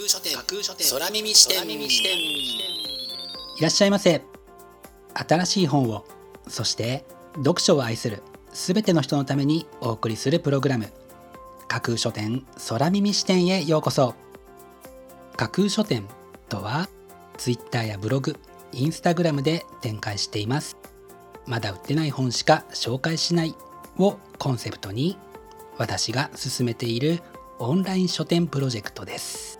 架空書店。架空書店。空耳視点。いらっしゃいませ。新しい本をそして読書を愛するすべての人のためにお送りするプログラム。架空書店空耳視点へようこそ。架空書店とは Twitter やブログインスタグラムで展開しています。まだ売ってない本しか紹介しないをコンセプトに私が進めているオンライン書店プロジェクトです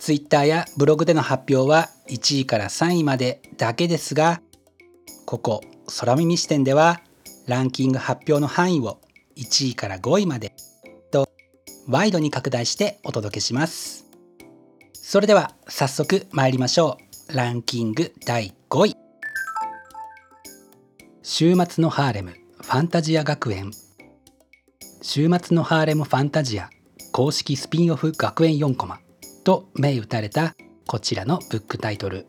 Twitter やブログでの発表は1位から3位までだけですがここ空耳視点ではランキング発表の範囲を1位から5位までとワイドに拡大してお届けします。それでは早速参りましょう。ランキング第5位。週末のハーレムファンタジア学園。週末のハーレムファンタジア公式スピンオフ学園4コマ。と銘打たれたこちらのブックタイトル。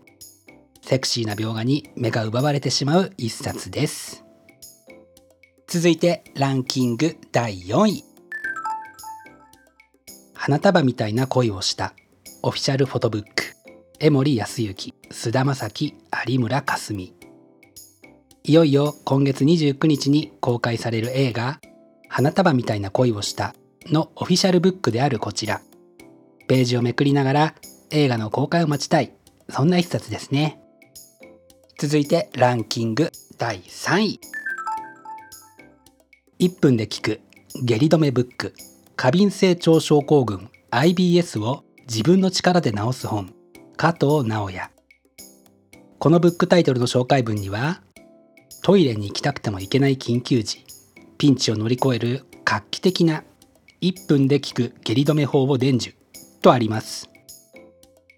セクシーな描画に目が奪われてしまう一冊です。続いてランキング第4位。花束みたいな恋をした。オフィシャルフォトブック。江森康之菅田将暉有村架純。いよいよ今月29日に公開される映画花束みたいな恋をしたのオフィシャルブックであるこちら。ページをめくりながら映画の公開を待ちたい。そんな一冊ですね。続いてランキング第3位。1分で聞く下痢止めブック。過敏性腸症候群 IBS を自分の力で治す本。加藤直也このブックタイトルの紹介文にはトイレに行きたくても行けない緊急時ピンチを乗り越える画期的な1分で効く下痢止め法を伝授。とあります。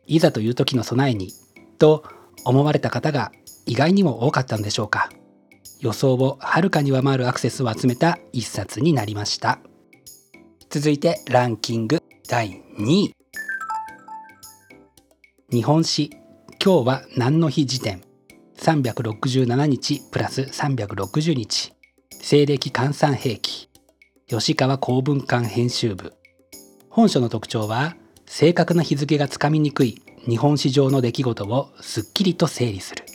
いざという時の備えにと思われた方が意外にも多かったのでしょうか。予想をはるかに上回るアクセスを集めた一冊になりました。続いてランキング第2位。日本史今日は何の日時点。367日プラス360日。西暦換算兵器。吉川公文館編集部。本書の特徴は正確な日付がつかみにくい日本史上の出来事をすっきりと整理する。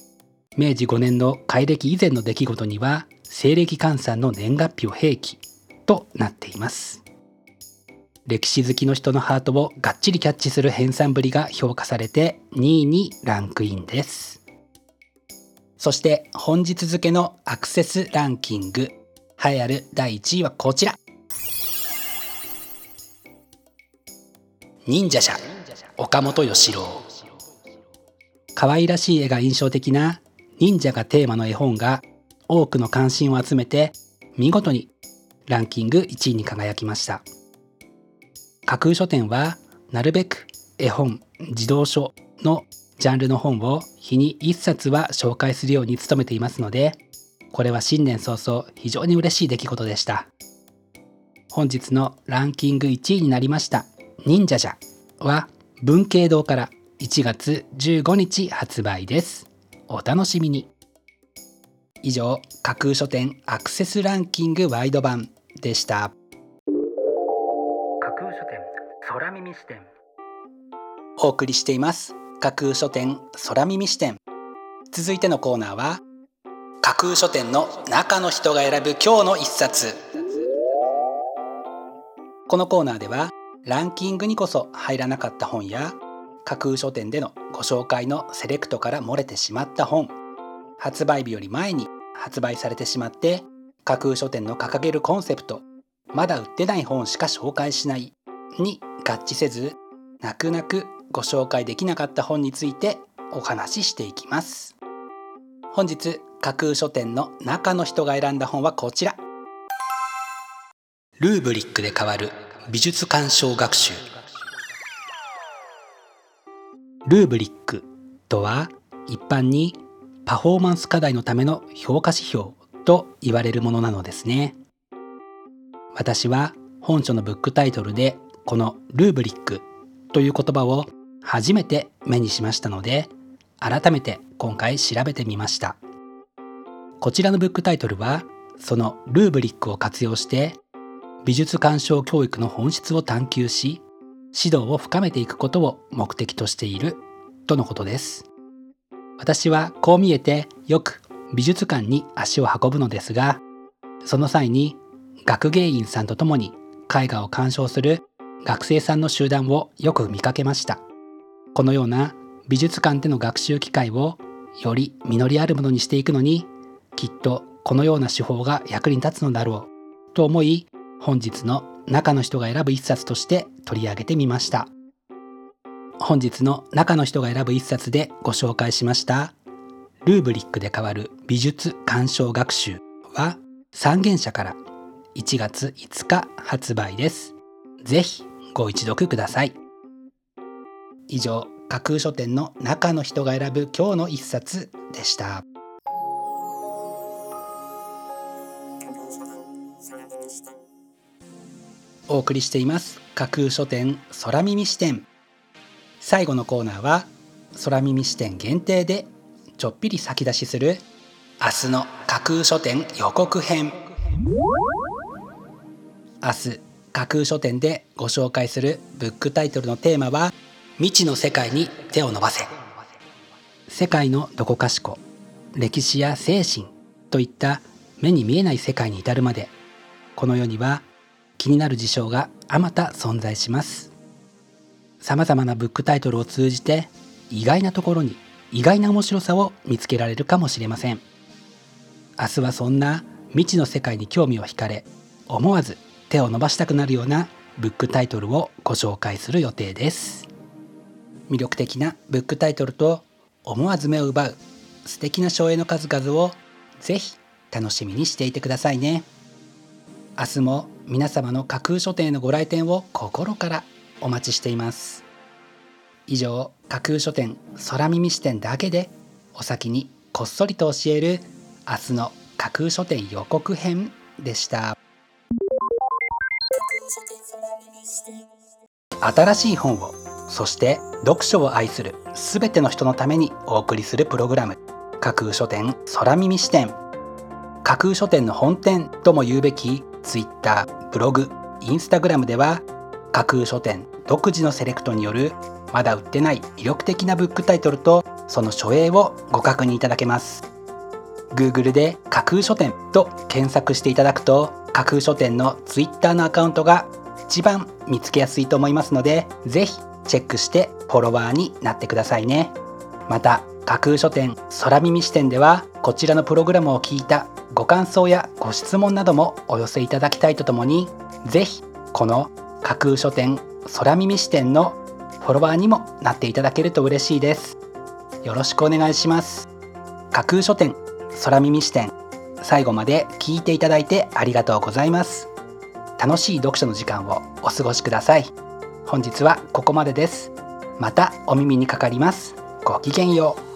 明治5年の改暦以前の出来事には西暦換算の年月日を併記となっています。歴史好きの人のハートをがっちりキャッチする編纂ぶりが評価されて2位にランクインです。そして本日付のアクセスランキング栄えある第1位はこちら。忍者社岡本義郎。可愛らしい絵が印象的な忍者がテーマの絵本が多くの関心を集めて見事にランキング1位に輝きました。架空書店はなるべく絵本児童書のジャンルの本を日に1冊は紹介するように努めていますのでこれは新年早々非常に嬉しい出来事でした。本日のランキング1位になりました。忍者じゃは文系堂から1月15日発売です。お楽しみに。以上架空書店アクセスランキングワイド版でした。架空書店空耳視点。お送りしています。架空書店空耳視点。続いてのコーナーは架空書店の中の人が選ぶ今日の一冊。このコーナーではランキングにこそ入らなかった本や架空書店でのご紹介のセレクトから漏れてしまった本発売日より前に発売されてしまって架空書店の掲げるコンセプトまだ売ってない本しか紹介しないに合致せず泣く泣くご紹介できなかった本についてお話ししていきます。本日架空書店の中の人が選んだ本はこちら。ルーブリックで変わる美術鑑賞学習。ルーブリックとは一般にパフォーマンス課題のための評価指標と言われるものなのですね。私は本書のブックタイトルでこのルーブリックという言葉を初めて目にしましたので改めて今回調べてみました。こちらのブックタイトルはそのルーブリックを活用して美術鑑賞教育の本質を探求し指導を深めていくことを目的としているとのことです。私はこう見えてよく美術館に足を運ぶのですがその際に学芸員さんと共に絵画を鑑賞する学生さんの集団をよく見かけました。このような美術館での学習機会をより実りあるものにしていくのにきっとこのような手法が役に立つのだろうと思い本日の中の人が選ぶ一冊として取り上げてみました。本日の中の人が選ぶ一冊でご紹介しました。ルーブリックで変わる美術鑑賞学習は三元社から1月5日発売です。ぜひご一読ください。以上架空書店の中の人が選ぶ今日の一冊でした。お送りしています。架空書店空耳視点。最後のコーナーは空耳視点限定でちょっぴり先出しする明日の架空書店予告編。明日架空書店でご紹介するブックタイトルのテーマは未知の世界に手を伸ばせ。世界のどこかしこ歴史や精神といった目に見えない世界に至るまで。この世には気になる事象があまた存在します。さまざまなブックタイトルを通じて意外なところに意外な面白さを見つけられるかもしれません。明日はそんな未知の世界に興味を惹かれ思わず手を伸ばしたくなるようなブックタイトルをご紹介する予定です。魅力的なブックタイトルと思わず目を奪う素敵な省エの数々をぜひ楽しみにしていてくださいね。明日も皆様の架空書店のご来店を心からお待ちしています。以上架空書店空耳視点だけでお先にこっそりと教える明日の架空書店予告編でした。新しい本をそして読書を愛するすべての人のためにお送りするプログラム架空書店空耳視点。架空書店の本店とも言うべき Twitter ブログインスタグラムでは架空書店独自のセレクトによるまだ売ってない魅力的なブックタイトルとその書影をご確認いただけます。Google で架空書店と検索していただくと架空書店の Twitter のアカウントが一番見つけやすいと思いますのでぜひチェックしてフォロワーになってくださいね。また架空書店空耳視点ではこちらのプログラムを聞いたご感想やご質問などもお寄せいただきたいとともにぜひこの架空書店空耳視点のフォロワーにもなっていただけると嬉しいです。よろしくお願いします。架空書店空耳視点最後まで聞いていただいてありがとうございます。楽しい読書の時間をお過ごしください。本日はここまでです。またお耳にかかります。ごきげんよう。